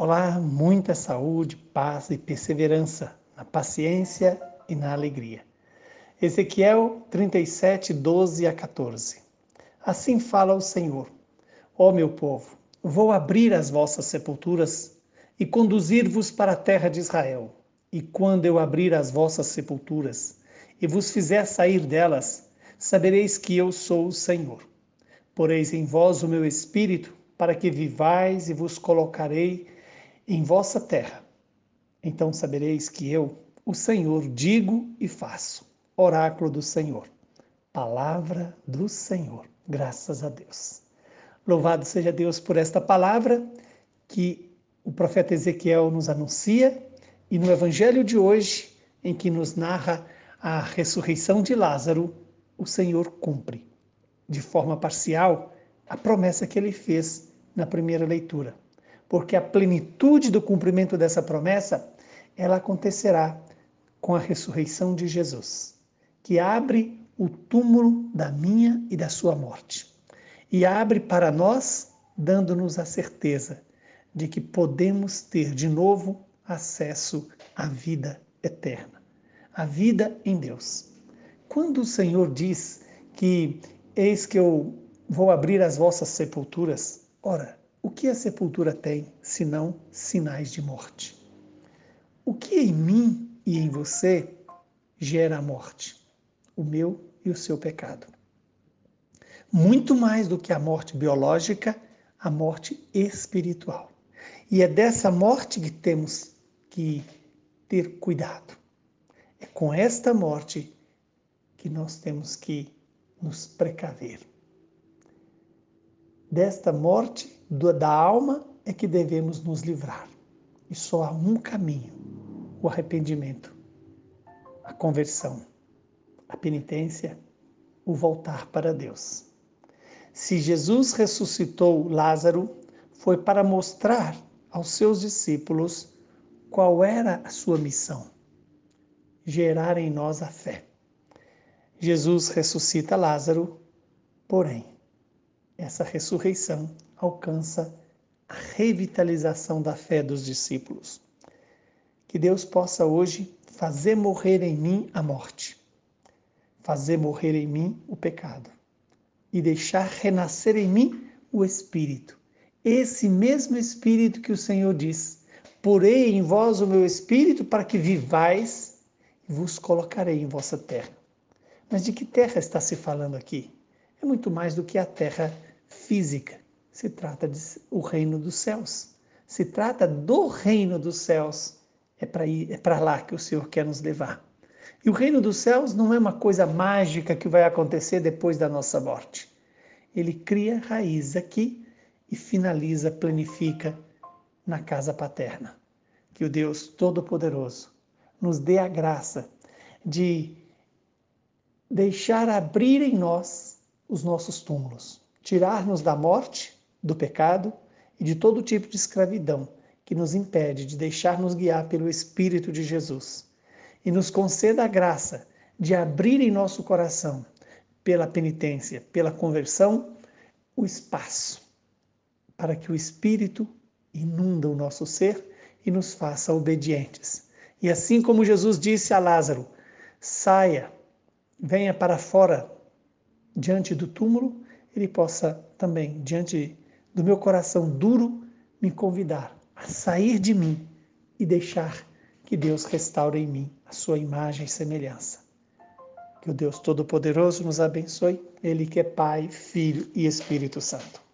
Olá, muita saúde, paz e perseverança na paciência e na alegria. Ezequiel 37, 12 a 14. Assim fala o Senhor: Ó meu povo, vou abrir as vossas sepulturas e conduzir-vos para a terra de Israel. E quando eu abrir as vossas sepulturas e vos fizer sair delas, sabereis que eu sou o Senhor. Poreis em vós o meu espírito, para que vivais e vos colocarei em vossa terra. Então sabereis que eu, o Senhor, digo e faço. Oráculo do Senhor. Palavra do Senhor. Graças a Deus. Louvado seja Deus por esta palavra que o profeta Ezequiel nos anuncia e no evangelho de hoje, em que nos narra a ressurreição de Lázaro, o Senhor cumpre de forma parcial a promessa que ele fez na primeira leitura porque a plenitude do cumprimento dessa promessa, ela acontecerá com a ressurreição de Jesus, que abre o túmulo da minha e da sua morte. E abre para nós, dando-nos a certeza de que podemos ter de novo acesso à vida eterna, à vida em Deus. Quando o Senhor diz que eis que eu vou abrir as vossas sepulturas, ora, o que a sepultura tem senão sinais de morte? O que em mim e em você gera a morte? O meu e o seu pecado. Muito mais do que a morte biológica, a morte espiritual. E é dessa morte que temos que ter cuidado. É com esta morte que nós temos que nos precaver. Desta morte da alma é que devemos nos livrar. E só há um caminho: o arrependimento, a conversão, a penitência, o voltar para Deus. Se Jesus ressuscitou Lázaro, foi para mostrar aos seus discípulos qual era a sua missão: gerar em nós a fé. Jesus ressuscita Lázaro, porém, essa ressurreição alcança a revitalização da fé dos discípulos. Que Deus possa hoje fazer morrer em mim a morte, fazer morrer em mim o pecado e deixar renascer em mim o Espírito. Esse mesmo Espírito que o Senhor diz: Porei em vós o meu Espírito para que vivais e vos colocarei em vossa terra. Mas de que terra está se falando aqui? É muito mais do que a terra física. Se trata de o reino dos céus. Se trata do reino dos céus. É para é para lá que o Senhor quer nos levar. E o reino dos céus não é uma coisa mágica que vai acontecer depois da nossa morte. Ele cria raiz aqui e finaliza, planifica na casa paterna. Que o Deus Todo-Poderoso nos dê a graça de deixar abrir em nós os nossos túmulos, tirar-nos da morte, do pecado e de todo tipo de escravidão que nos impede de deixar-nos guiar pelo Espírito de Jesus. E nos conceda a graça de abrir em nosso coração, pela penitência, pela conversão, o espaço para que o Espírito inunda o nosso ser e nos faça obedientes. E assim como Jesus disse a Lázaro: saia, venha para fora diante do túmulo, ele possa também, diante do meu coração duro, me convidar a sair de mim e deixar que Deus restaure em mim a sua imagem e semelhança. Que o Deus Todo-Poderoso nos abençoe, Ele que é Pai, Filho e Espírito Santo.